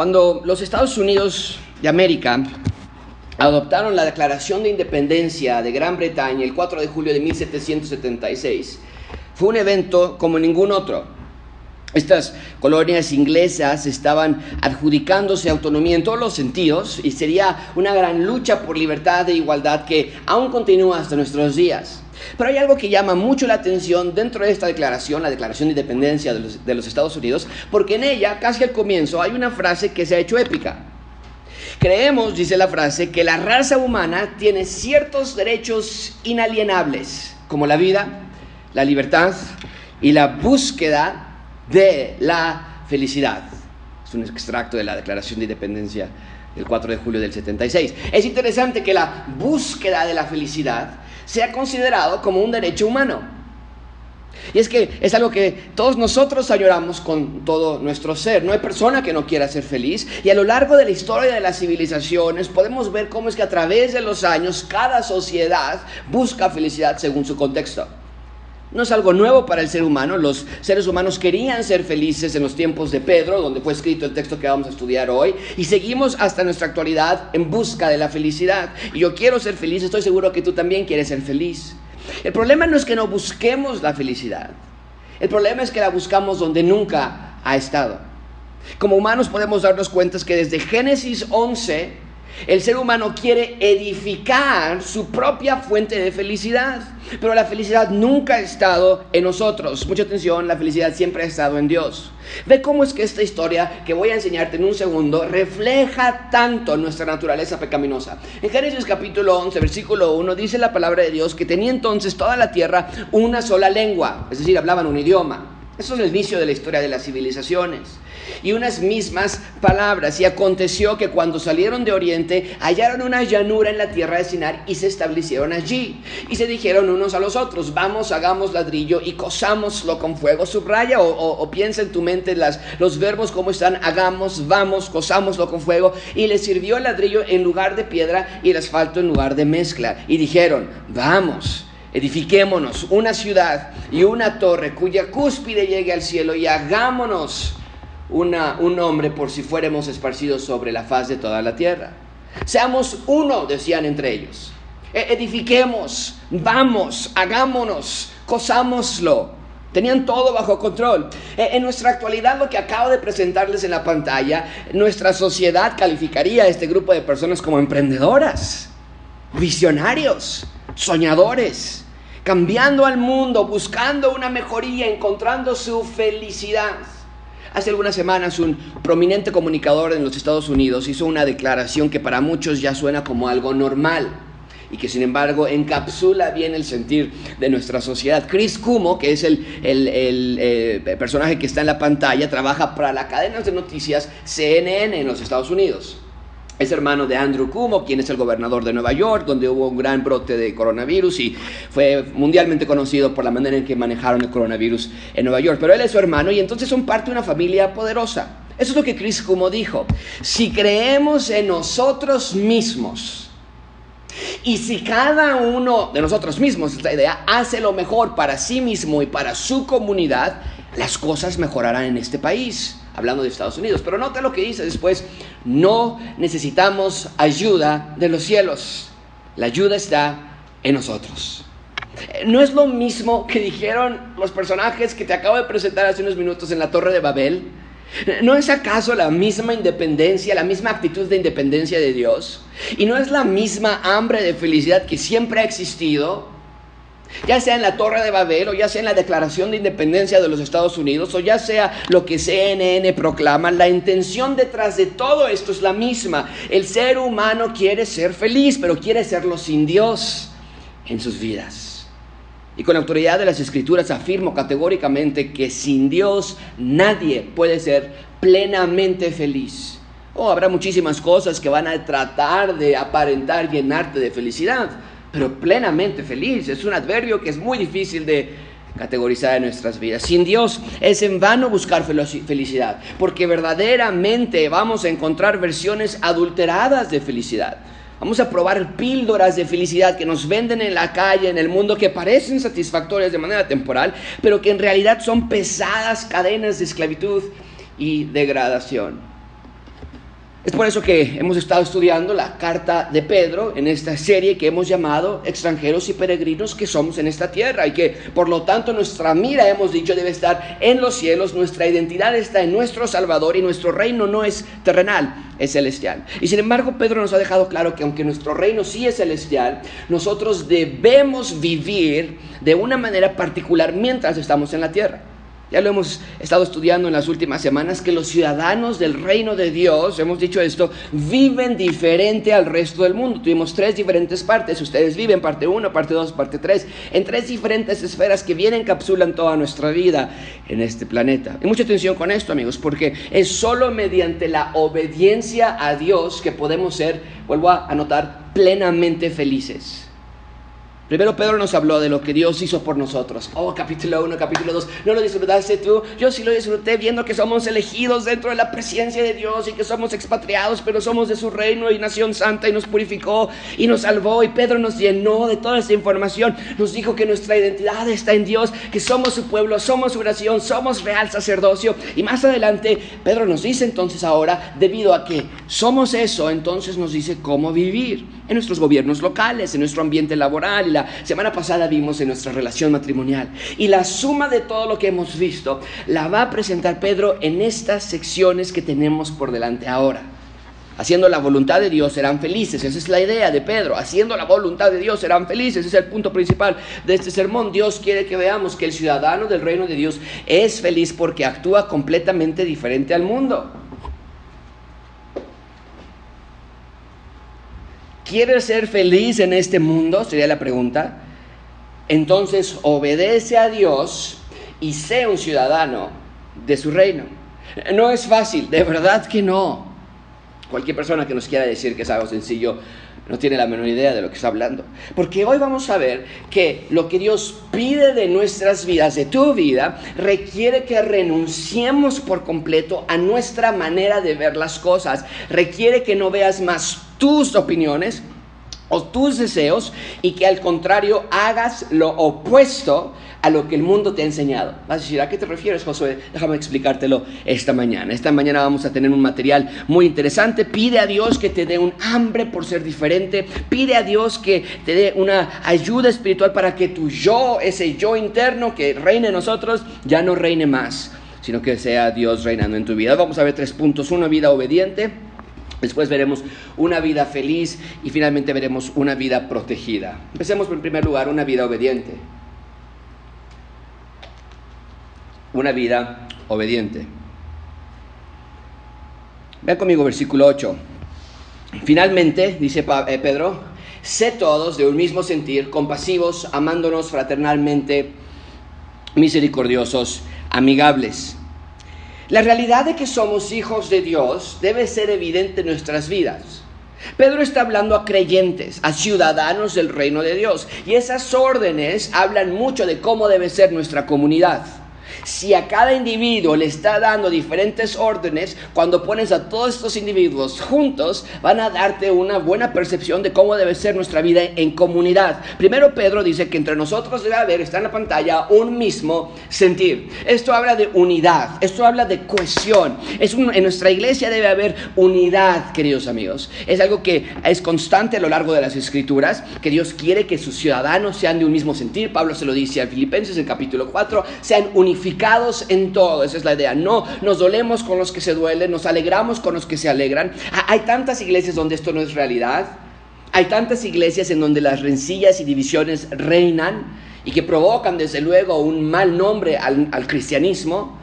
Cuando los Estados Unidos de América adoptaron la Declaración de Independencia de Gran Bretaña el 4 de julio de 1776, fue un evento como ningún otro. Estas colonias inglesas estaban adjudicándose autonomía en todos los sentidos y sería una gran lucha por libertad e igualdad que aún continúa hasta nuestros días. Pero hay algo que llama mucho la atención dentro de esta declaración, la Declaración de Independencia de los, Estados Unidos, porque en ella, casi al comienzo, hay una frase que se ha hecho épica. Creemos, dice la frase, que la raza humana tiene ciertos derechos inalienables, como la vida, la libertad y la búsqueda de la felicidad. Es un extracto de la Declaración de Independencia del 4 de julio del 76. Es interesante que la búsqueda de la felicidad sea considerado como un derecho humano. Y es que es algo que todos nosotros añoramos con todo nuestro ser. No hay persona que no quiera ser feliz. Y a lo largo de la historia de las civilizaciones podemos ver cómo es que a través de los años cada sociedad busca felicidad según su contexto. No es algo nuevo para el ser humano. Los seres humanos querían ser felices en los tiempos de Pedro, donde fue escrito el texto que vamos a estudiar hoy. Y seguimos hasta nuestra actualidad en busca de la felicidad. Y yo quiero ser feliz, estoy seguro que tú también quieres ser feliz. El problema no es que no busquemos la felicidad. El problema es que la buscamos donde nunca ha estado. Como humanos podemos darnos cuenta que desde Génesis 11 el ser humano quiere edificar su propia fuente de felicidad, pero la felicidad nunca ha estado en nosotros. Mucha atención, la felicidad siempre ha estado en Dios. Ve cómo es que esta historia que voy a enseñarte en un segundo refleja tanto nuestra naturaleza pecaminosa. En Génesis capítulo 11, versículo 1 dice la palabra de Dios que tenía entonces toda la tierra una sola lengua, es decir, hablaban un idioma. Eso es el inicio de la historia de las civilizaciones y unas mismas palabras. Y aconteció que cuando salieron de Oriente, hallaron una llanura en la tierra de Sinar y se establecieron allí. Y se dijeron unos a los otros, vamos, hagamos ladrillo y cosámoslo con fuego. Subraya o, piensa en tu mente las, los verbos como están, hagamos, vamos, cosámoslo con fuego. Y les sirvió el ladrillo en lugar de piedra y el asfalto en lugar de mezcla. Y dijeron, vamos. Edifiquémonos una ciudad y una torre cuya cúspide llegue al cielo y hagámonos un nombre por si fuéramos esparcidos sobre la faz de toda la tierra. Seamos uno, decían entre ellos. E, edifiquemos, vamos, hagámonos, cosámoslo. Tenían todo bajo control. E, en nuestra actualidad, lo que acabo de presentarles en la pantalla, nuestra sociedad calificaría a este grupo de personas como emprendedoras, visionarios, soñadores, cambiando al mundo, buscando una mejoría, encontrando su felicidad. Hace algunas semanas un prominente comunicador en los Estados Unidos hizo una declaración que para muchos ya suena como algo normal y que sin embargo encapsula bien el sentir de nuestra sociedad. Chris Cuomo, que es el, eh, personaje que está en la pantalla, trabaja para la cadena de noticias CNN en los Estados Unidos. Es hermano de Andrew Cuomo, quien es el gobernador de Nueva York, donde hubo un gran brote de coronavirus y fue mundialmente conocido por la manera en que manejaron el coronavirus en Nueva York. Pero él es su hermano y entonces son parte de una familia poderosa. Eso es lo que Chris Cuomo dijo. Si creemos en nosotros mismos y si cada uno de nosotros mismos, esta idea, hace lo mejor para sí mismo y para su comunidad, las cosas mejorarán en este país hablando de Estados Unidos. Pero nota lo que dice después, no necesitamos ayuda de los cielos, la ayuda está en nosotros. No es lo mismo que dijeron los personajes que te acabo de presentar hace unos minutos en la Torre de Babel. ¿No es acaso la misma independencia, la misma actitud de independencia de Dios? ¿Y no es la misma hambre de felicidad que siempre ha existido? Ya sea en la Torre de Babel o ya sea en la Declaración de Independencia de los Estados Unidos o ya sea lo que CNN proclama, la intención detrás de todo esto es la misma. El ser humano quiere ser feliz, pero quiere serlo sin Dios en sus vidas. Y con la autoridad de las Escrituras afirmo categóricamente que sin Dios nadie puede ser plenamente feliz. O oh, habrá muchísimas cosas que van a tratar de aparentar llenarte de felicidad pero plenamente feliz. Es un adverbio que es muy difícil de categorizar en nuestras vidas. Sin Dios es en vano buscar felicidad, porque verdaderamente vamos a encontrar versiones adulteradas de felicidad. Vamos a probar píldoras de felicidad que nos venden en la calle, en el mundo, que parecen satisfactorias de manera temporal, pero que en realidad son pesadas cadenas de esclavitud y degradación. Es por eso que hemos estado estudiando la carta de Pedro en esta serie que hemos llamado extranjeros y peregrinos que somos en esta tierra y que por lo tanto nuestra mira, hemos dicho, debe estar en los cielos, nuestra identidad está en nuestro Salvador y nuestro reino no es terrenal, es celestial. Y sin embargo Pedro nos ha dejado claro que aunque nuestro reino sí es celestial, nosotros debemos vivir de una manera particular mientras estamos en la tierra. Ya lo hemos estado estudiando en las últimas semanas, que los ciudadanos del reino de Dios, hemos dicho esto, viven diferente al resto del mundo. Tuvimos tres diferentes partes. Ustedes viven parte 1, parte 2, parte 3, en tres diferentes esferas que vienen, encapsulan toda nuestra vida en este planeta. Y mucha atención con esto, amigos, porque es solo mediante la obediencia a Dios que podemos ser, vuelvo a anotar, plenamente felices. Primero Pedro nos habló de lo que Dios hizo por nosotros. Oh, capítulo 1, capítulo 2. ¿No lo disfrutaste tú? Yo sí lo disfruté viendo que somos elegidos dentro de la presencia de Dios y que somos expatriados, pero somos de su reino y nación santa y nos purificó y nos salvó. Y Pedro nos llenó de toda esta información. Nos dijo que nuestra identidad está en Dios, que somos su pueblo, somos su nación, somos real sacerdocio. Y más adelante Pedro nos dice entonces ahora, debido a que somos eso, entonces nos dice cómo vivir en nuestros gobiernos locales, en nuestro ambiente laboral y la semana pasada vimos en nuestra relación matrimonial. Y la suma de todo lo que hemos visto la va a presentar Pedro en estas secciones que tenemos por delante ahora. Haciendo la voluntad de Dios serán felices. Esa es la idea de Pedro. Haciendo la voluntad de Dios serán felices. Ese es el punto principal de este sermón. Dios quiere que veamos que el ciudadano del reino de Dios es feliz porque actúa completamente diferente al mundo. ¿Quieres ser feliz en este mundo? Sería la pregunta. Entonces obedece a Dios y sé un ciudadano de su reino. No es fácil, de verdad que no. Cualquier persona que nos quiera decir que es algo sencillo no tiene la menor idea de lo que está hablando. Porque hoy vamos a ver que lo que Dios pide de nuestras vidas, de tu vida, requiere que renunciemos por completo a nuestra manera de ver las cosas. Requiere que no veas más tus opiniones o tus deseos y que al contrario hagas lo opuesto a lo que el mundo te ha enseñado. Vas a decir, ¿a qué te refieres, Josué? Déjame explicártelo esta mañana. Esta mañana vamos a tener un material muy interesante. Pide a Dios que te dé un hambre por ser diferente. Pide a Dios que te dé una ayuda espiritual para que tu yo, ese yo interno que reine en nosotros, ya no reine más, sino que sea Dios reinando en tu vida. Vamos a ver tres puntos. Una vida obediente Después veremos una vida feliz y finalmente veremos una vida protegida. Empecemos en primer lugar una vida obediente. Una vida obediente. Vean conmigo versículo 8. Finalmente, dice eh, Pedro, sé todos de un mismo sentir, compasivos, amándonos fraternalmente, misericordiosos, amigables la realidad de que somos hijos de Dios debe ser evidente en nuestras vidas. Pedro está hablando a creyentes, a ciudadanos del reino de Dios, y esas órdenes hablan mucho de cómo debe ser nuestra comunidad. Si a cada individuo le está dando diferentes órdenes, cuando pones a todos estos individuos juntos, van a darte una buena percepción de cómo debe ser nuestra vida en comunidad. Primero Pedro dice que entre nosotros debe haber, está en la pantalla, un mismo sentir. Esto habla de unidad, esto habla de cohesión. Es en nuestra iglesia debe haber unidad, queridos amigos. Es algo que es constante a lo largo de las escrituras, que Dios quiere que sus ciudadanos sean de un mismo sentir. Pablo se lo dice a Filipenses en capítulo 4, sean unificados en todo, esa es la idea. No nos dolemos con los que se duelen, nos alegramos con los que se alegran. Hay tantas iglesias donde esto no es realidad. Hay tantas iglesias en donde las rencillas y divisiones reinan y que provocan desde luego un mal nombre al, al cristianismo.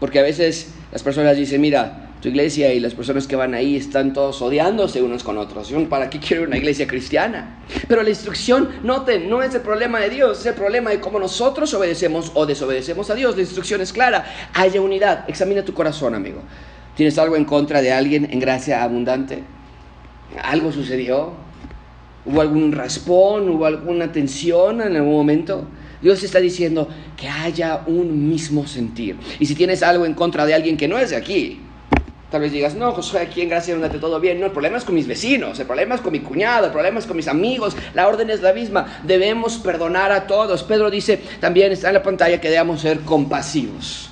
Porque a veces las personas dicen, mira, tu iglesia y las personas que van ahí están todos odiándose unos con otros. ¿Para qué quiero una iglesia cristiana? Pero la instrucción, noten, no es el problema de Dios, es el problema de cómo nosotros obedecemos o desobedecemos a Dios. La instrucción es clara, haya unidad. Examina tu corazón, amigo. ¿Tienes algo en contra de alguien en gracia abundante? ¿Algo sucedió? ¿Hubo algún raspón? ¿Hubo alguna tensión en algún momento? Dios está diciendo que haya un mismo sentir. Y si tienes algo en contra de alguien que no es de aquí, Tal vez digas, no, Josué, aquí en Gracia no todo bien. No, el problema es con mis vecinos, el problema es con mi cuñado, el problema es con mis amigos. La orden es la misma. Debemos perdonar a todos. Pedro dice, también está en la pantalla que debemos ser compasivos.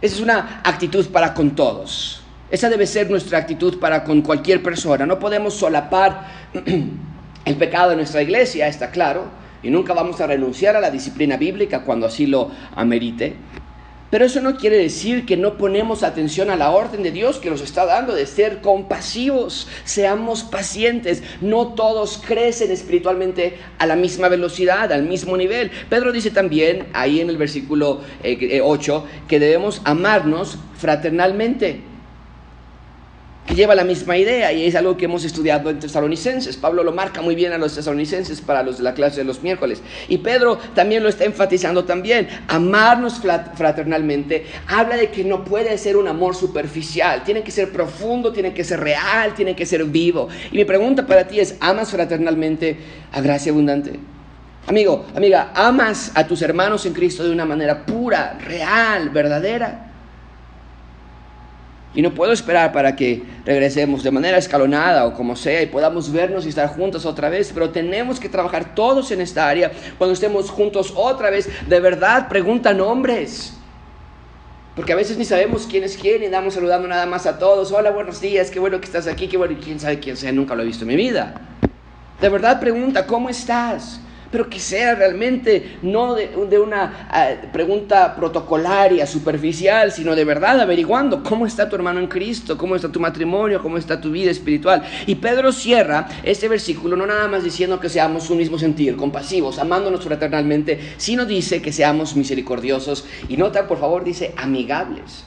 Esa es una actitud para con todos. Esa debe ser nuestra actitud para con cualquier persona. No podemos solapar el pecado de nuestra iglesia, está claro, y nunca vamos a renunciar a la disciplina bíblica cuando así lo amerite. Pero eso no quiere decir que no ponemos atención a la orden de Dios que nos está dando de ser compasivos, seamos pacientes. No todos crecen espiritualmente a la misma velocidad, al mismo nivel. Pedro dice también ahí en el versículo 8 eh, eh, que debemos amarnos fraternalmente que lleva la misma idea y es algo que hemos estudiado en tesalonicenses. Pablo lo marca muy bien a los tesalonicenses para los de la clase de los miércoles. Y Pedro también lo está enfatizando también. Amarnos fraternalmente habla de que no puede ser un amor superficial, tiene que ser profundo, tiene que ser real, tiene que ser vivo. Y mi pregunta para ti es, ¿amas fraternalmente a gracia abundante? Amigo, amiga, ¿amas a tus hermanos en Cristo de una manera pura, real, verdadera? Y no puedo esperar para que regresemos de manera escalonada o como sea y podamos vernos y estar juntos otra vez, pero tenemos que trabajar todos en esta área. Cuando estemos juntos otra vez, de verdad pregunta nombres. Porque a veces ni sabemos quién es quién y damos saludando nada más a todos. Hola, buenos días, qué bueno que estás aquí, qué bueno, quién sabe quién sea, nunca lo he visto en mi vida. De verdad pregunta, ¿cómo estás? Pero que sea realmente no de, una ah, pregunta protocolaria, superficial, sino de verdad averiguando cómo está tu hermano en Cristo, cómo está tu matrimonio, cómo está tu vida espiritual. Y Pedro cierra este versículo no nada más diciendo que seamos un mismo sentir, compasivos, amándonos fraternalmente, sino dice que seamos misericordiosos y nota, por favor, dice amigables.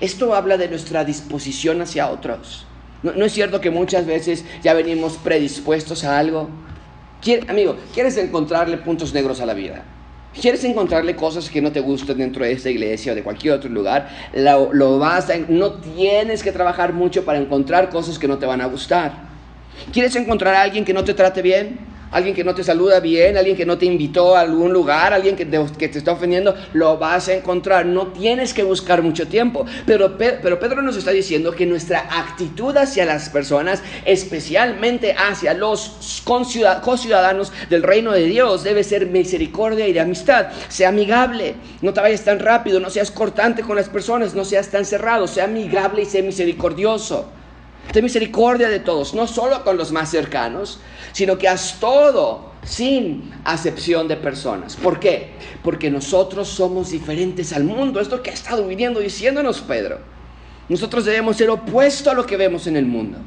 Esto habla de nuestra disposición hacia otros. no es cierto que muchas veces ya venimos predispuestos a algo? Amigo, ¿quieres encontrarle puntos negros a la vida? ¿Quieres encontrarle cosas que no te gustan dentro de esta iglesia o de cualquier otro lugar? Lo, vas no tienes que trabajar mucho para encontrar cosas que no te van a gustar. ¿Quieres encontrar a alguien que no te trate bien? Alguien que no te saluda bien, alguien que no te invitó a algún lugar, alguien que te, está ofendiendo, lo vas a encontrar. No tienes que buscar mucho tiempo. Pero, pero Pedro nos está diciendo que nuestra actitud hacia las personas, especialmente hacia los conciudadanos del reino de Dios, debe ser misericordia y de amistad. Sea amigable, no te vayas tan rápido, no seas cortante con las personas, no seas tan cerrado, sea amigable y sea misericordioso. Ten misericordia de todos, no solo con los más cercanos, sino que haz todo sin acepción de personas. ¿Por qué? Porque nosotros somos diferentes al mundo. Esto que ha estado viniendo diciéndonos Pedro. Nosotros debemos ser opuesto a lo que vemos en el mundo.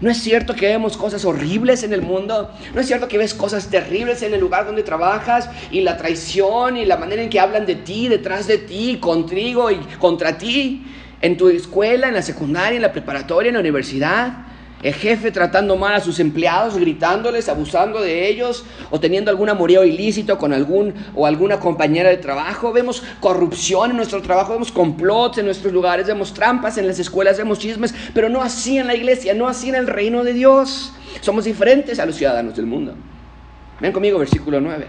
No es cierto que vemos cosas horribles en el mundo. No es cierto que ves cosas terribles en el lugar donde trabajas y la traición y la manera en que hablan de ti, detrás de ti, contigo y contra ti en tu escuela, en la secundaria, en la preparatoria, en la universidad, el jefe tratando mal a sus empleados, gritándoles, abusando de ellos, o teniendo algún amorío ilícito con algún o alguna compañera de trabajo. Vemos corrupción en nuestro trabajo, vemos complots en nuestros lugares, vemos trampas en las escuelas, vemos chismes, pero no así en la iglesia, no así en el reino de Dios. Somos diferentes a los ciudadanos del mundo. Ven conmigo, versículo 9.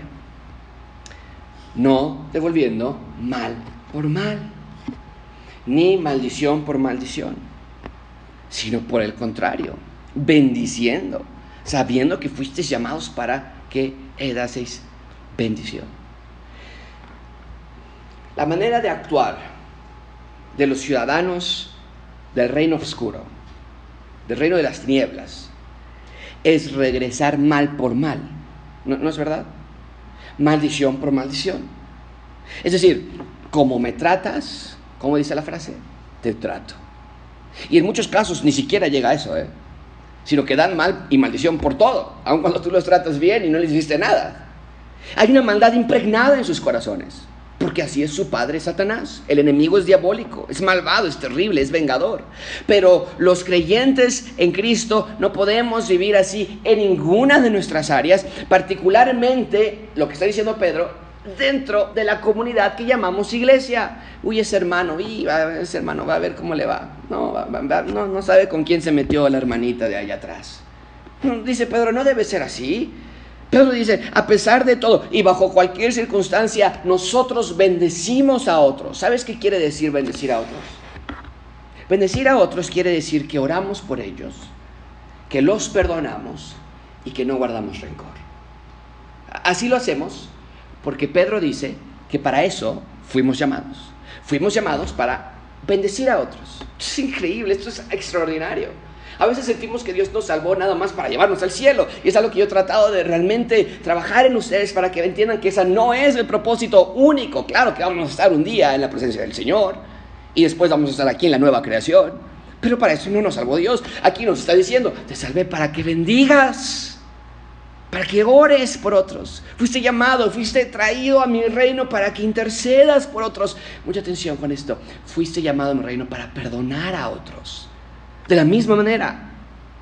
No devolviendo mal por mal ni maldición por maldición, sino por el contrario, bendiciendo, sabiendo que fuisteis llamados para que heredaseis bendición. La manera de actuar de los ciudadanos del reino oscuro, del reino de las tinieblas, es regresar mal por mal. ¿No, ¿No, es verdad? Maldición por maldición. Es decir, como me tratas, ¿Cómo dice la frase? Te trato. Y en muchos casos ni siquiera llega a eso, ¿eh? sino que dan mal y maldición por todo, aun cuando tú los tratas bien y no les hiciste nada. Hay una maldad impregnada en sus corazones, porque así es su padre Satanás. El enemigo es diabólico, es malvado, es terrible, es vengador. Pero los creyentes en Cristo no podemos vivir así en ninguna de nuestras áreas, particularmente lo que está diciendo Pedro, dentro de la comunidad que llamamos iglesia. Uy, ese hermano, ese hermano va a ver cómo le va. No, no, no sabe con quién se metió la hermanita de allá atrás. Dice Pedro, no debe ser así. Pedro dice, a pesar de todo y bajo cualquier circunstancia, nosotros bendecimos a otros. ¿Sabes qué quiere decir bendecir a otros? Bendecir a otros quiere decir que oramos por ellos, que los perdonamos y que no guardamos rencor. Así lo hacemos porque Pedro dice que para eso fuimos llamados. Fuimos llamados para bendecir a otros. es increíble, esto es extraordinario. A veces sentimos que Dios nos salvó nada más para llevarnos al cielo. Y es algo que yo he tratado de realmente trabajar en ustedes para que entiendan que ese no es el propósito único. Claro que vamos a estar un día en la presencia del Señor y después vamos a estar aquí en la nueva creación. Pero para eso no nos salvó Dios. Aquí nos está diciendo, te salvé para que bendigas para que ores por otros. Fuiste llamado, fuiste traído a mi reino para que intercedas por otros. Mucha atención con esto. Fuiste llamado a mi reino para perdonar a otros. De la misma manera.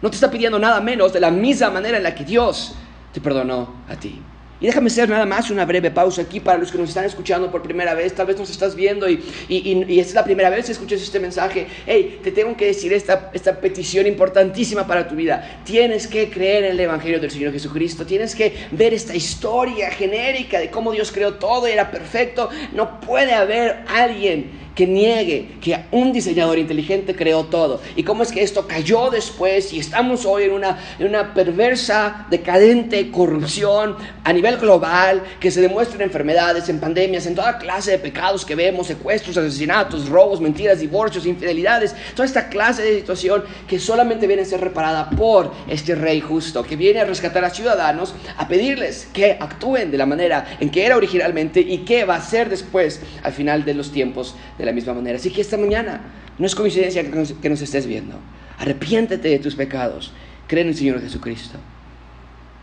No te está pidiendo nada menos de la misma manera en la que Dios te perdonó a ti. Y déjame hacer nada más una breve pausa aquí para los que nos están escuchando por primera vez. Tal vez nos estás viendo y, y, es la primera vez que escuchas este mensaje. Hey, te tengo que decir esta, esta petición importantísima para tu vida. Tienes que creer en el Evangelio del Señor Jesucristo. Tienes que ver esta historia genérica de cómo Dios creó todo y era perfecto. No puede haber alguien que niegue que un diseñador inteligente creó todo. Y cómo es que esto cayó después y estamos hoy en una, en una perversa, decadente corrupción a nivel global que se demuestra en enfermedades, en pandemias, en toda clase de pecados que vemos, secuestros, asesinatos, robos, mentiras, divorcios, infidelidades, toda esta clase de situación que solamente viene a ser reparada por este rey justo, que viene a rescatar a ciudadanos, a pedirles que actúen de la manera en que era originalmente y que va a ser después, al final de los tiempos de la misma manera. Así que esta mañana no es coincidencia que nos, estés viendo. Arrepiéntete de tus pecados. Cree en el Señor Jesucristo.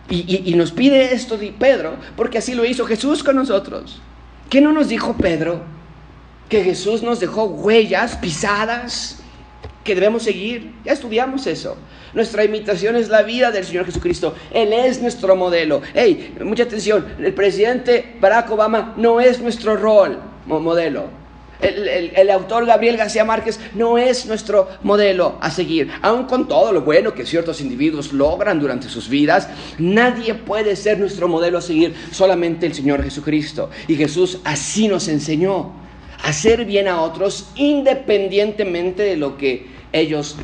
Y, y, nos pide esto de Pedro, porque así lo hizo Jesús con nosotros. ¿Qué no nos dijo Pedro? Que Jesús nos dejó huellas, pisadas, que debemos seguir. Ya estudiamos eso. Nuestra imitación es la vida del Señor Jesucristo. Él es nuestro modelo. Hey, mucha atención. El presidente Barack Obama no es nuestro rol, modelo. El, autor Gabriel García Márquez no es nuestro modelo a seguir. Aun con todo lo bueno que ciertos individuos logran durante sus vidas, nadie puede ser nuestro modelo a seguir, solamente el Señor Jesucristo. Y Jesús así nos enseñó a hacer bien a otros independientemente de lo que ellos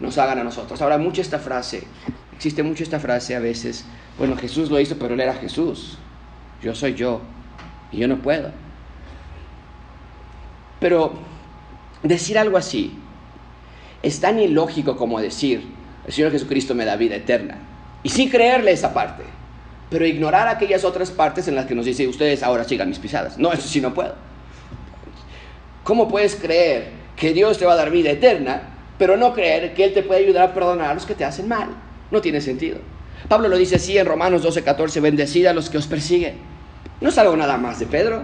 nos hagan a nosotros. Ahora, mucho esta frase, existe mucho esta frase a veces, bueno, Jesús lo hizo, pero él era Jesús. Yo soy yo y yo no puedo. Pero decir algo así es tan ilógico como decir, el Señor Jesucristo me da vida eterna. Y sí creerle esa parte, pero ignorar aquellas otras partes en las que nos dice, ustedes ahora sigan mis pisadas. No, eso sí no puedo. ¿Cómo puedes creer que Dios te va a dar vida eterna, pero no creer que Él te puede ayudar a perdonar a los que te hacen mal? No tiene sentido. Pablo lo dice así en Romanos 12, 14, bendecid a los que os persiguen. No es algo nada más de Pedro,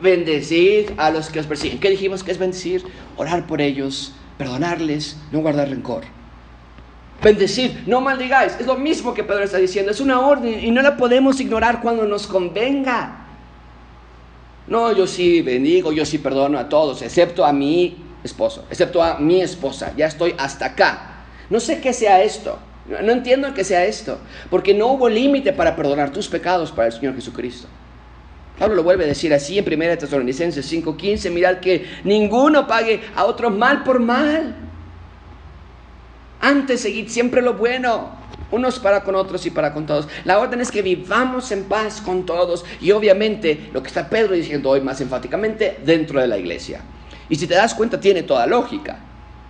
Bendecid a los que os persiguen. ¿Qué dijimos que es bendecir? Orar por ellos, perdonarles, no guardar rencor. Bendecid, no maldigáis. Es lo mismo que Pedro está diciendo. Es una orden y no la podemos ignorar cuando nos convenga. No, yo sí bendigo, yo sí perdono a todos, excepto a mi esposo, excepto a mi esposa. Ya estoy hasta acá. No sé qué sea esto. No entiendo qué sea esto. Porque no hubo límite para perdonar tus pecados para el Señor Jesucristo. Pablo lo vuelve a decir así en 1 Tesalonicenses 5:15, mirad que ninguno pague a otro mal por mal. Antes seguid siempre lo bueno, unos para con otros y para con todos. La orden es que vivamos en paz con todos y obviamente lo que está Pedro diciendo hoy más enfáticamente dentro de la iglesia. Y si te das cuenta tiene toda lógica.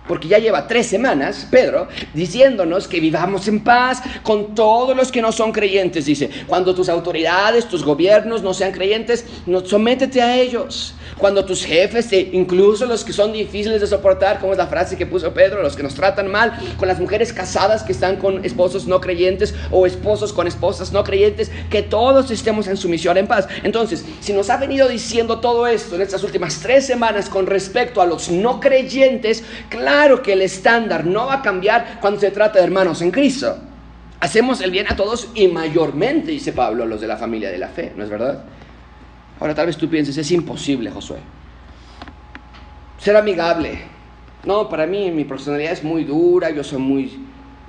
Porque ya lleva tres semanas, Pedro, diciéndonos que vivamos en paz con todos los que no son creyentes. Dice, cuando tus autoridades, tus gobiernos no sean creyentes, no, sométete a ellos. Cuando tus jefes, incluso los que son difíciles de soportar, como es la frase que puso Pedro, los que nos tratan mal, con las mujeres casadas que están con esposos no creyentes o esposos con esposas no creyentes, que todos estemos en sumisión, en paz. Entonces, si nos ha venido diciendo todo esto en estas últimas tres semanas con respecto a los no creyentes, claro que el estándar no va a cambiar cuando se trata de hermanos en Cristo. Hacemos el bien a todos y mayormente, dice Pablo, los de la familia de la fe, ¿no es verdad? Ahora tal vez tú pienses, es imposible, Josué. Ser amigable. No, para mí mi personalidad es muy dura, yo soy muy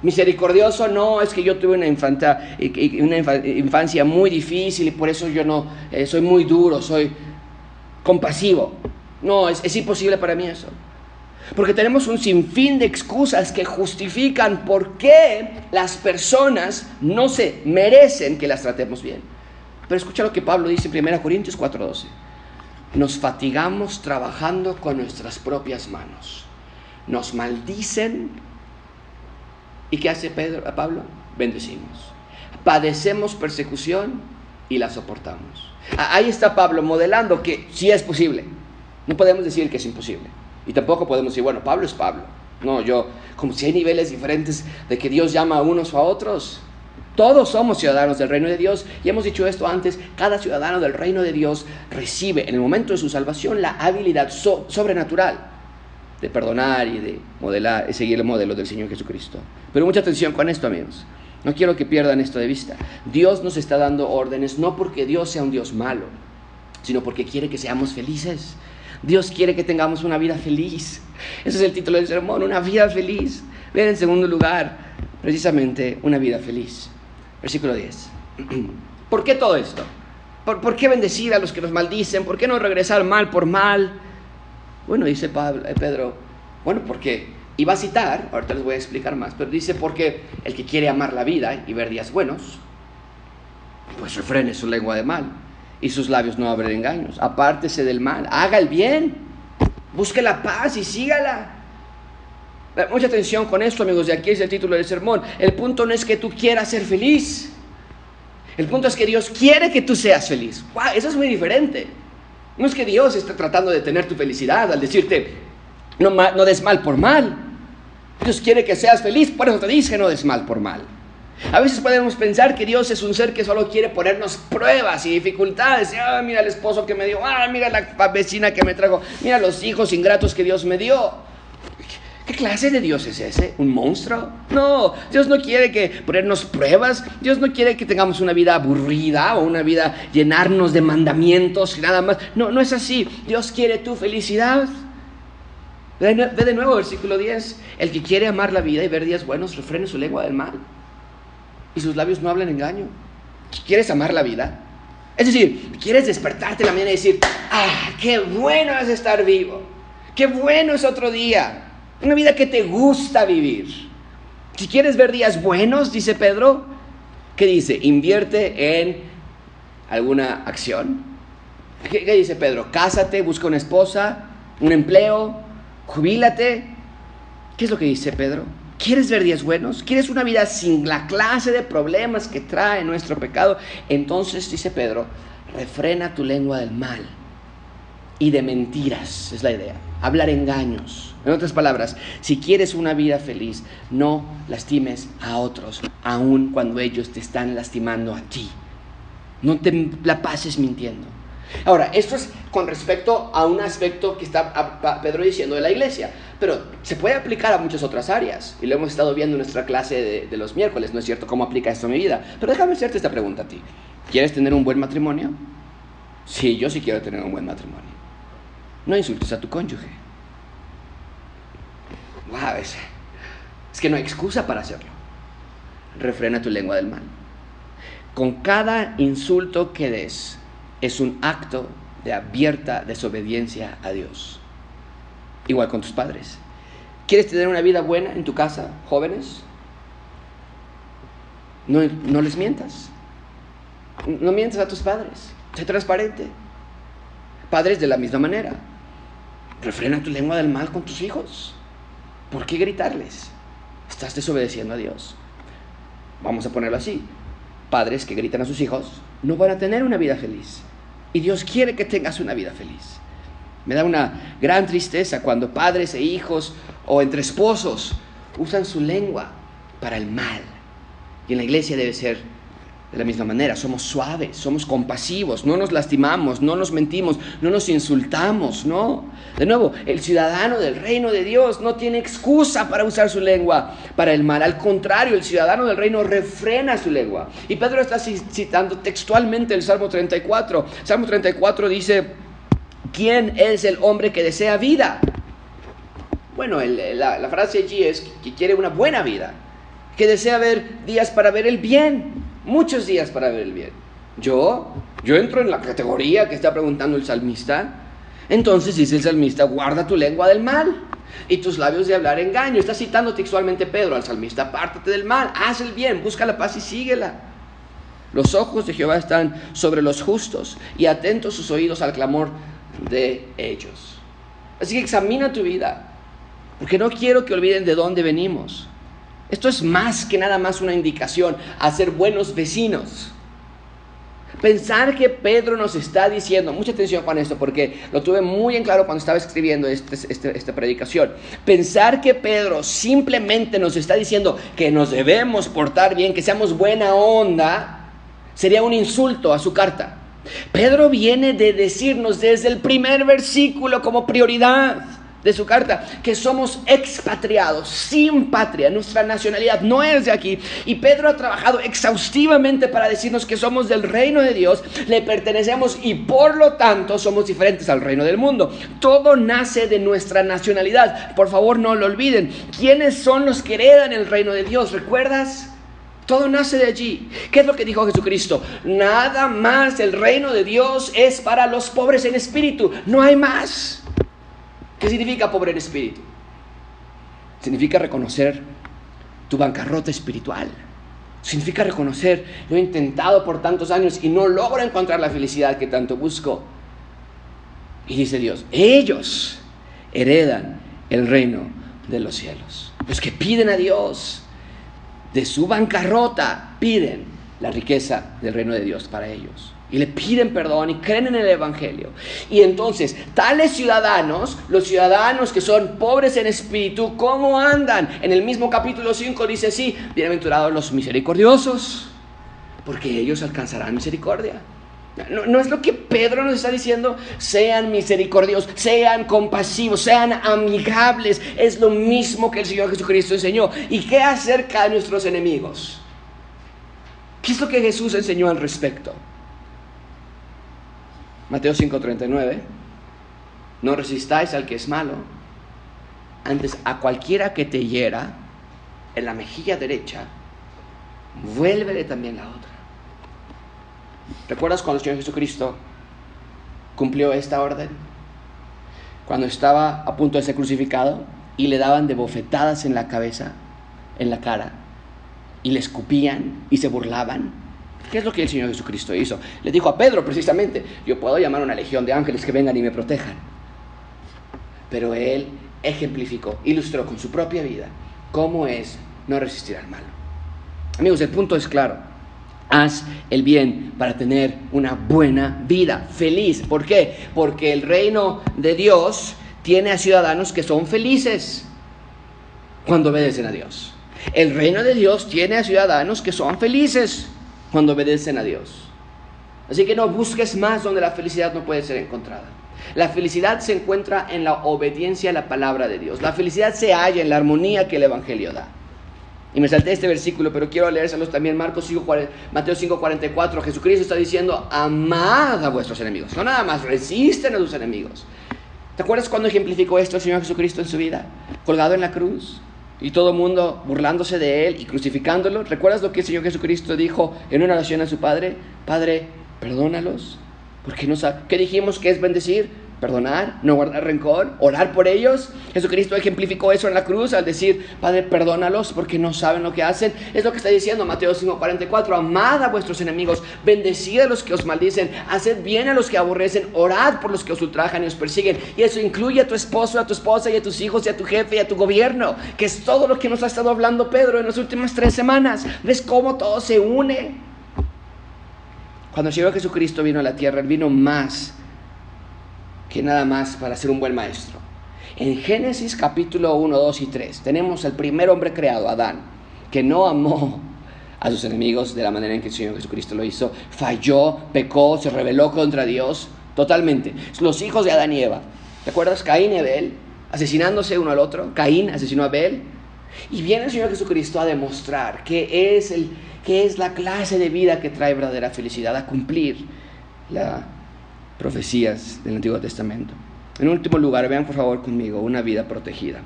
misericordioso. No, es que yo tuve una, una infancia muy difícil y por eso yo no eh, soy muy duro, soy compasivo. No, es, es imposible para mí eso. Porque tenemos un sinfín de excusas que justifican por qué las personas no se merecen que las tratemos bien. Pero escucha lo que Pablo dice en 1 Corintios 4:12. nos fatigamos trabajando con nuestras propias manos. Nos maldicen. ¿Y qué hace Pedro, Pablo? Bendecimos. Padecemos persecución y la soportamos. Ahí está Pablo modelando que sí es posible. No podemos decir que es imposible. Y tampoco podemos decir, bueno, Pablo es Pablo. No, yo, como si hay niveles diferentes de que Dios llama a unos o a otros. Todos somos ciudadanos del reino de Dios y hemos dicho esto antes, cada ciudadano del reino de Dios recibe en el momento de su salvación la habilidad sobrenatural de perdonar y de modelar, seguir el modelo del Señor Jesucristo. Pero mucha atención con esto, amigos. No quiero que pierdan esto de vista. Dios nos está dando órdenes no porque Dios sea un Dios malo, sino porque quiere que seamos felices. Dios quiere que tengamos una vida feliz. Ese es el título del sermón, una vida feliz. Vean en segundo lugar, precisamente, una vida feliz. Versículo 10. ¿Por qué todo esto? ¿Por, qué bendecir a los que nos maldicen? ¿Por qué no regresar mal por mal? Bueno, dice Pablo, eh, Pedro, bueno, porque, va a citar, ahorita les voy a explicar más, pero dice porque el que quiere amar la vida y ver días buenos, pues refrene su lengua de mal y sus labios no abren engaños. Apártese del mal, haga el bien, busque la paz y sígala. Mucha atención con esto, amigos, y aquí es el título del sermón. El punto no es que tú quieras ser feliz. El punto es que Dios quiere que tú seas feliz. eso es muy diferente. No es que Dios esté tratando de tener tu felicidad al decirte, no, no des mal por mal. Dios quiere que seas feliz, por eso te dice no des mal por mal. A veces podemos pensar que Dios es un ser que solo quiere ponernos pruebas y dificultades. Ah, mira el esposo que me dio, ah, mira la vecina que me trajo, mira los hijos ingratos que Dios me dio. ¿Qué clase de Dios es ese? ¿Un monstruo? No, Dios no quiere que ponernos pruebas, Dios no quiere que tengamos una vida aburrida o una vida llenarnos de mandamientos y nada más. No, no es así. Dios quiere tu felicidad. Ve de nuevo versículo 10. El que quiere amar la vida y ver días buenos, refrene su lengua del mal. Y sus labios no hablan engaño. ¿Quieres amar la vida? Es decir, quieres despertarte la mañana y decir, ah, qué bueno es estar vivo. Qué bueno es otro día. Una vida que te gusta vivir. Si quieres ver días buenos, dice Pedro, ¿qué dice? Invierte en alguna acción. ¿Qué, dice Pedro? Cásate, busca una esposa, un empleo, jubílate. ¿Qué es lo que dice Pedro? ¿Quieres ver días buenos? ¿Quieres una vida sin la clase de problemas que trae nuestro pecado? Entonces, dice Pedro, refrena tu lengua del mal y de mentiras, es la idea. Hablar engaños. En otras palabras, si quieres una vida feliz, no lastimes a otros, aun cuando ellos te están lastimando a ti. No te la pases mintiendo. Ahora, esto es con respecto a un aspecto que está Pedro diciendo de la iglesia, pero se puede aplicar a muchas otras áreas, y lo hemos estado viendo en nuestra clase de, los miércoles, ¿no es cierto? ¿Cómo aplica esto a mi vida? Pero déjame hacerte esta pregunta a ti. ¿Quieres tener un buen matrimonio? Sí, yo sí quiero tener un buen matrimonio. No insultes a tu cónyuge. Wow, es, es que no hay excusa para hacerlo. Refrena tu lengua del mal. Con cada insulto que des es un acto de abierta desobediencia a Dios. Igual con tus padres. ¿Quieres tener una vida buena en tu casa, jóvenes? No, no les mientas. No mientas a tus padres. Sé transparente. Padres de la misma manera. Refrena tu lengua del mal con tus hijos. ¿Por qué gritarles? Estás desobedeciendo a Dios. Vamos a ponerlo así. Padres que gritan a sus hijos no van a tener una vida feliz. Y Dios quiere que tengas una vida feliz. Me da una gran tristeza cuando padres e hijos o entre esposos usan su lengua para el mal. Y en la iglesia debe ser de la misma manera, somos suaves, somos compasivos, no nos lastimamos, no nos mentimos, no nos insultamos, ¿no? De nuevo, el ciudadano del reino de Dios no tiene excusa para usar su lengua para el mal. Al contrario, el ciudadano del reino refrena su lengua. Y Pedro está citando textualmente el Salmo 34. Salmo 34 dice, ¿quién es el hombre que desea vida? Bueno, la, la frase allí es que quiere una buena vida, que desea ver días para ver el bien muchos días para ver el bien. Yo, yo entro en la categoría que está preguntando el salmista. Entonces dice el salmista, guarda tu lengua del mal y tus labios de hablar engaño. Está citando textualmente Pedro al salmista, apártate del mal, haz el bien, busca la paz y síguela. Los ojos de Jehová están sobre los justos y atentos sus oídos al clamor de ellos. Así que examina tu vida, porque no quiero que olviden de dónde venimos. Esto es más que nada más una indicación a ser buenos vecinos. Pensar que Pedro nos está diciendo, mucha atención con esto porque lo tuve muy en claro cuando estaba escribiendo este, este, esta predicación. Pensar que Pedro simplemente nos está diciendo que nos debemos portar bien, que seamos buena onda, sería un insulto a su carta. Pedro viene de decirnos desde el primer versículo como prioridad de su carta, que somos expatriados, sin patria, nuestra nacionalidad no es de aquí. Y Pedro ha trabajado exhaustivamente para decirnos que somos del reino de Dios, le pertenecemos y por lo tanto somos diferentes al reino del mundo. Todo nace de nuestra nacionalidad. Por favor, no lo olviden. ¿Quiénes son los que heredan el reino de Dios? ¿Recuerdas? Todo nace de allí. ¿Qué es lo que dijo Jesucristo? Nada más el reino de Dios es para los pobres en espíritu. No hay más. ¿Qué significa pobre en espíritu? Significa reconocer tu bancarrota espiritual. Significa reconocer, lo he intentado por tantos años y no logro encontrar la felicidad que tanto busco. Y dice Dios, ellos heredan el reino de los cielos. Los que piden a Dios de su bancarrota, piden la riqueza del reino de Dios para ellos y le piden perdón y creen en el Evangelio. Y entonces, tales ciudadanos, los ciudadanos que son pobres en espíritu, ¿cómo andan? En el mismo capítulo 5 dice así, bienaventurados los misericordiosos, porque ellos alcanzarán misericordia. No, no, es lo que Pedro nos está diciendo, sean misericordiosos, sean compasivos, sean amigables. Es lo mismo que el Señor Jesucristo enseñó. ¿Y qué acerca de nuestros enemigos? ¿Qué es lo que Jesús enseñó al respecto? Mateo 5:39, no resistáis al que es malo, antes a cualquiera que te hiera en la mejilla derecha, vuélvele también la otra. ¿Recuerdas cuando el Señor Jesucristo cumplió esta orden? Cuando estaba a punto de ser crucificado y le daban de bofetadas en la cabeza, en la cara, y le escupían y se burlaban. ¿Qué es lo que el Señor Jesucristo hizo? Le dijo a Pedro precisamente, yo puedo llamar a una legión de ángeles que vengan y me protejan. Pero él ejemplificó, ilustró con su propia vida cómo es no resistir al mal. Amigos, el punto es claro. Haz el bien para tener una buena vida, feliz. ¿Por qué? Porque el reino de Dios tiene a ciudadanos que son felices cuando obedecen a Dios. El reino de Dios tiene a ciudadanos que son felices cuando obedecen a Dios. Así que no busques más donde la felicidad no puede ser encontrada. La felicidad se encuentra en la obediencia a la palabra de Dios. La felicidad se halla en la armonía que el Evangelio da. Y me salté este versículo, pero quiero leérselos también. Marcos 5, Mateo 5:44. Jesucristo está diciendo, amad a vuestros enemigos. No nada más, resisten a sus enemigos. ¿Te acuerdas cuando ejemplificó esto el Señor Jesucristo en su vida? Colgado en la cruz y todo el mundo burlándose de él y crucificándolo. ¿Recuerdas lo que el Señor Jesucristo dijo en una oración a su Padre? Padre, perdónalos, porque no sabe. ¿Qué dijimos que es bendecir? Perdonar, no guardar rencor, orar por ellos. Jesucristo ejemplificó eso en la cruz al decir, Padre, perdónalos porque no saben lo que hacen. Es lo que está diciendo Mateo 5:44, amad a vuestros enemigos, bendecid a los que os maldicen, haced bien a los que aborrecen, orad por los que os ultrajan y os persiguen. Y eso incluye a tu esposo, a tu esposa y a tus hijos y a tu jefe y a tu gobierno, que es todo lo que nos ha estado hablando Pedro en las últimas tres semanas. ¿Ves cómo todo se une? Cuando el Señor Jesucristo vino a la tierra, Él vino más que nada más para ser un buen maestro. En Génesis capítulo 1, 2 y 3 tenemos al primer hombre creado, Adán, que no amó a sus enemigos de la manera en que el Señor Jesucristo lo hizo. Falló, pecó, se rebeló contra Dios totalmente. Los hijos de Adán y Eva. ¿Te acuerdas? Caín y Abel, asesinándose uno al otro. Caín asesinó a Abel. Y viene el Señor Jesucristo a demostrar que es, el, que es la clase de vida que trae verdadera felicidad, a cumplir la profecías del Antiguo Testamento. En último lugar, vean por favor conmigo una vida protegida.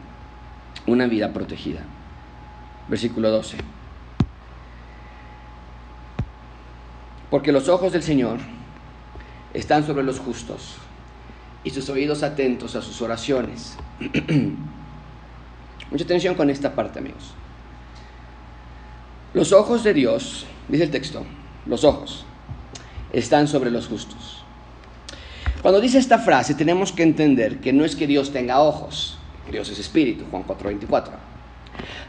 Una vida protegida. Versículo 12. Porque los ojos del Señor están sobre los justos y sus oídos atentos a sus oraciones. Mucha atención con esta parte, amigos. Los ojos de Dios, dice el texto, los ojos, están sobre los justos. Cuando dice esta frase tenemos que entender que no es que Dios tenga ojos, Dios es espíritu, Juan 4:24.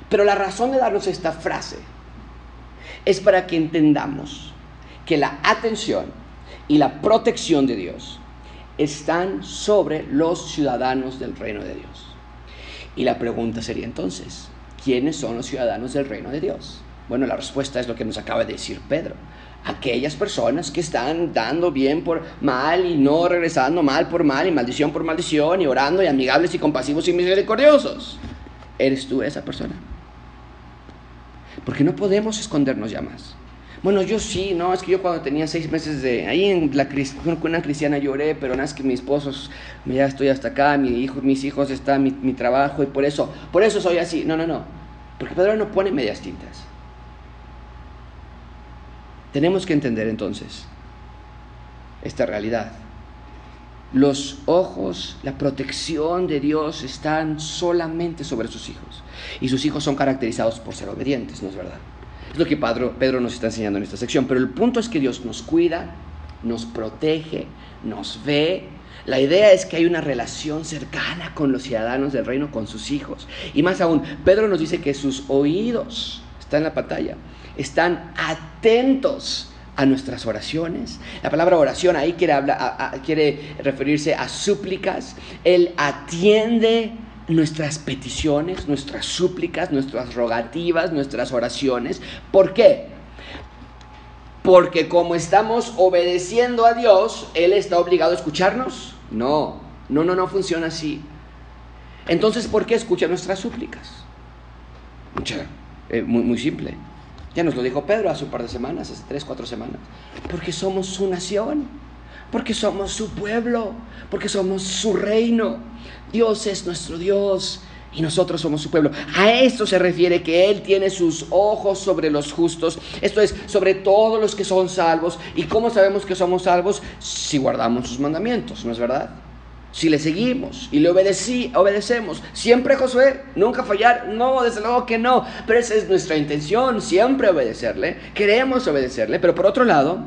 Pero la razón de darnos esta frase es para que entendamos que la atención y la protección de Dios están sobre los ciudadanos del reino de Dios. Y la pregunta sería entonces, ¿quiénes son los ciudadanos del reino de Dios? Bueno, la respuesta es lo que nos acaba de decir Pedro. Aquellas personas que están dando bien por mal y no regresando mal por mal y maldición por maldición y orando y amigables y compasivos y misericordiosos. ¿Eres tú esa persona? Porque no podemos escondernos ya más. Bueno, yo sí, no, es que yo cuando tenía seis meses de ahí en la con una cristiana lloré, pero nada es que mi esposo, ya estoy hasta acá, mi hijo, mis hijos están, mi, mi trabajo y por eso, por eso soy así. No, no, no, porque Pedro no pone medias tintas. Tenemos que entender entonces esta realidad. Los ojos, la protección de Dios están solamente sobre sus hijos. Y sus hijos son caracterizados por ser obedientes, ¿no es verdad? Es lo que Pedro, nos está enseñando en esta sección. Pero el punto es que Dios nos cuida, nos protege, nos ve. La idea es que hay una relación cercana con los ciudadanos del reino, con sus hijos. Y más aún, Pedro nos dice que sus oídos, está en la pantalla, están atentos a nuestras oraciones. La palabra oración ahí quiere, referirse a súplicas. Él atiende nuestras peticiones, nuestras súplicas, nuestras rogativas, nuestras oraciones. ¿Por qué? Porque como estamos obedeciendo a Dios, Él está obligado a escucharnos. No, no, no, no funciona así. Entonces, ¿por qué escucha nuestras súplicas? Eh, muy, muy simple. Ya nos lo dijo Pedro hace un par de semanas, hace tres, cuatro semanas. Porque somos su nación, porque somos su pueblo, porque somos su reino. Dios es nuestro Dios y nosotros somos su pueblo. A esto se refiere que Él tiene sus ojos sobre los justos, esto es, sobre todos los que son salvos. ¿Y cómo sabemos que somos salvos? Si guardamos sus mandamientos, ¿no es verdad? Si le seguimos y le obedecí, obedecemos. Siempre Josué, nunca fallar. No, desde luego que no. Pero esa es nuestra intención, siempre obedecerle. Queremos obedecerle. Pero por otro lado,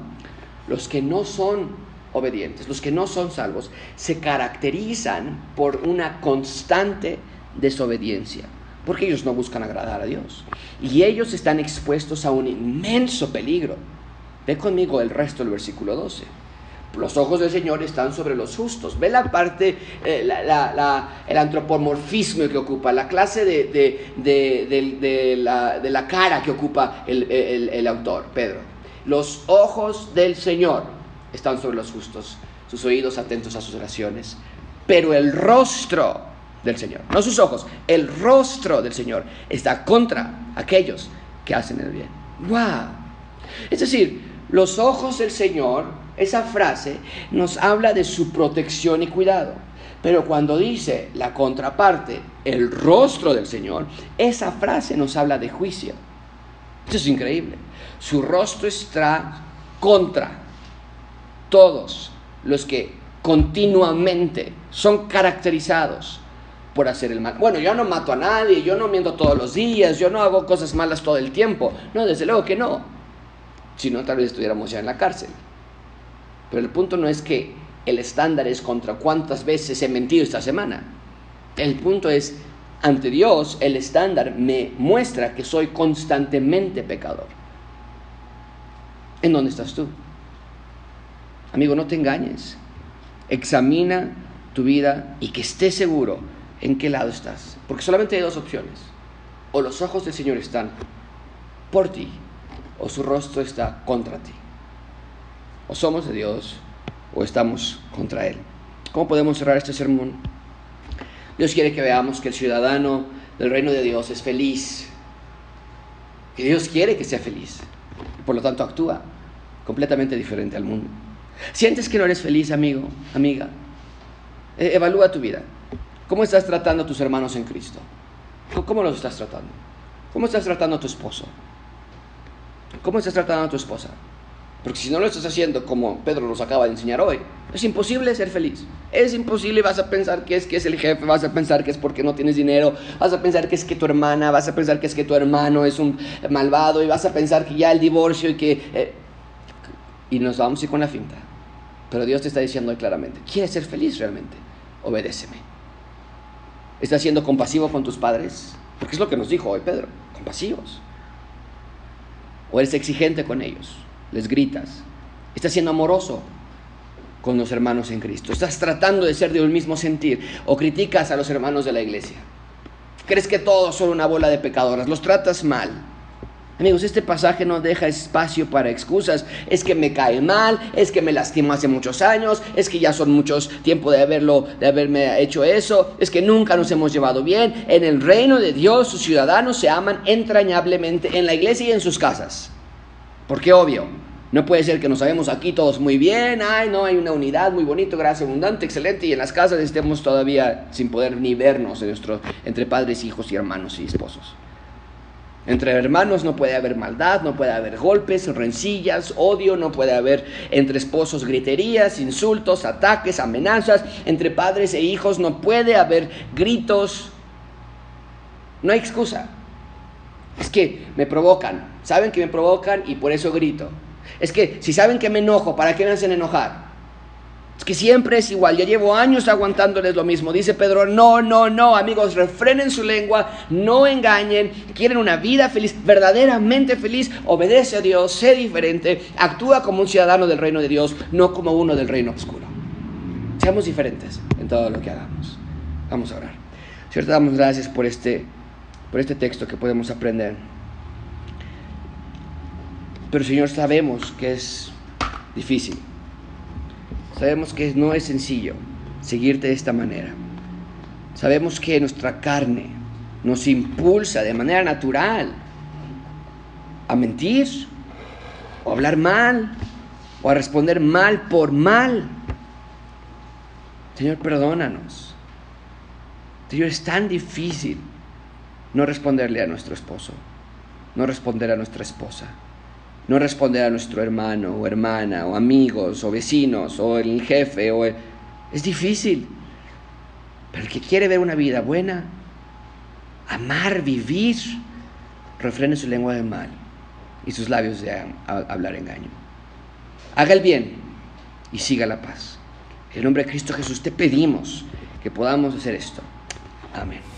los que no son obedientes, los que no son salvos, se caracterizan por una constante desobediencia, porque ellos no buscan agradar a Dios. Y ellos están expuestos a un inmenso peligro. Ve conmigo el resto del versículo 12. Los ojos del Señor están sobre los justos. Ve la parte, eh, el antropomorfismo que ocupa, la clase de, la, cara que ocupa el autor, Pedro. Los ojos del Señor están sobre los justos, sus oídos atentos a sus oraciones. Pero el rostro del Señor, no sus ojos, el rostro del Señor está contra aquellos que hacen el bien. ¡Wow! Es decir, los ojos del Señor, esa frase nos habla de su protección y cuidado. Pero cuando dice la contraparte, el rostro del Señor, esa frase nos habla de juicio. Eso es increíble. Su rostro está contra todos los que continuamente son caracterizados por hacer el mal. Bueno, yo no mato a nadie, yo no miento todos los días, yo no hago cosas malas todo el tiempo. No, desde luego que no. Si no, tal vez estuviéramos ya en la cárcel. Pero el punto no es que el estándar es contra cuántas veces he mentido esta semana. El punto es, ante Dios, el estándar me muestra que soy constantemente pecador. ¿En dónde estás tú? Amigo, no te engañes. Examina tu vida y que estés seguro en qué lado estás. Porque solamente hay dos opciones. O los ojos del Señor están por ti, o su rostro está contra ti. O somos de Dios, o estamos contra Él. ¿Cómo podemos cerrar este sermón? Dios quiere que veamos que el ciudadano del reino de Dios es feliz. Que Dios quiere que sea feliz. Por lo tanto, actúa completamente diferente al mundo. ¿Sientes que no eres feliz, amigo, amiga? E, evalúa tu vida. ¿Cómo estás tratando a tus hermanos en Cristo? ¿Cómo los estás tratando? ¿Cómo estás tratando a tu esposo? ¿Cómo estás tratando a tu esposa? Porque si no lo estás haciendo como Pedro nos acaba de enseñar hoy, es imposible ser feliz. Es imposible, vas a pensar que es que es el jefe, vas a pensar que es porque no tienes dinero, vas a pensar que es que tu hermana, vas a pensar que es que tu hermano es un malvado y vas a pensar que ya el divorcio y que... Eh, y nos vamos a ir con la finta. Pero Dios te está diciendo claramente, ¿quieres ser feliz realmente? Obedéceme. ¿Estás siendo compasivo con tus padres? Porque es lo que nos dijo hoy Pedro, compasivos. ¿O eres exigente con ellos? ¿Les gritas? ¿Estás siendo amoroso con los hermanos en Cristo? ¿Estás tratando de ser de un mismo sentir? ¿O criticas a los hermanos de la iglesia? ¿Crees que todos son una bola de pecadoras? ¿Los tratas mal? Amigos, este pasaje no deja espacio para excusas. Es que me cae mal, es que me lastimó hace muchos años, es que ya son muchos tiempo de haberlo, de haberme hecho eso, es que nunca nos hemos llevado bien. En el reino de Dios, sus ciudadanos se aman entrañablemente en la iglesia y en sus casas. Porque obvio, no puede ser que nos sabemos aquí todos muy bien, ay, no, hay una unidad muy bonito, gracia abundante, excelente, y en las casas estemos todavía sin poder ni vernos entre padres, hijos y hermanos y esposos. Entre hermanos no puede haber maldad, no puede haber golpes, rencillas, odio, no puede haber entre esposos griterías, insultos, ataques, amenazas. Entre padres e hijos no puede haber gritos. No hay excusa. Es que me provocan, saben que me provocan y por eso grito. Es que si saben que me enojo, ¿para qué me hacen enojar? Es que siempre es igual, ya llevo años aguantándoles lo mismo. Dice Pedro, no, no, no, amigos, refrenen su lengua, no engañen, quieren una vida feliz, verdaderamente feliz, obedece a Dios, sé diferente, actúa como un ciudadano del reino de Dios, no como uno del reino oscuro. Seamos diferentes en todo lo que hagamos. Vamos a orar. Señor, te damos gracias por este, por este texto que podemos aprender. Pero Señor, sabemos que es difícil. Sabemos que no es sencillo seguirte de esta manera. Sabemos que nuestra carne nos impulsa de manera natural a mentir o a hablar mal o a responder mal por mal. Señor, perdónanos. Señor, es tan difícil no responderle a nuestro esposo, no responder a nuestra esposa no responder a nuestro hermano o hermana o amigos o vecinos o el jefe o es difícil. Pero el que quiere ver una vida buena, amar, vivir, refrene su lengua de mal y sus labios de hablar engaño. Haga el bien y siga la paz. En el nombre de Cristo Jesús te pedimos que podamos hacer esto. Amén.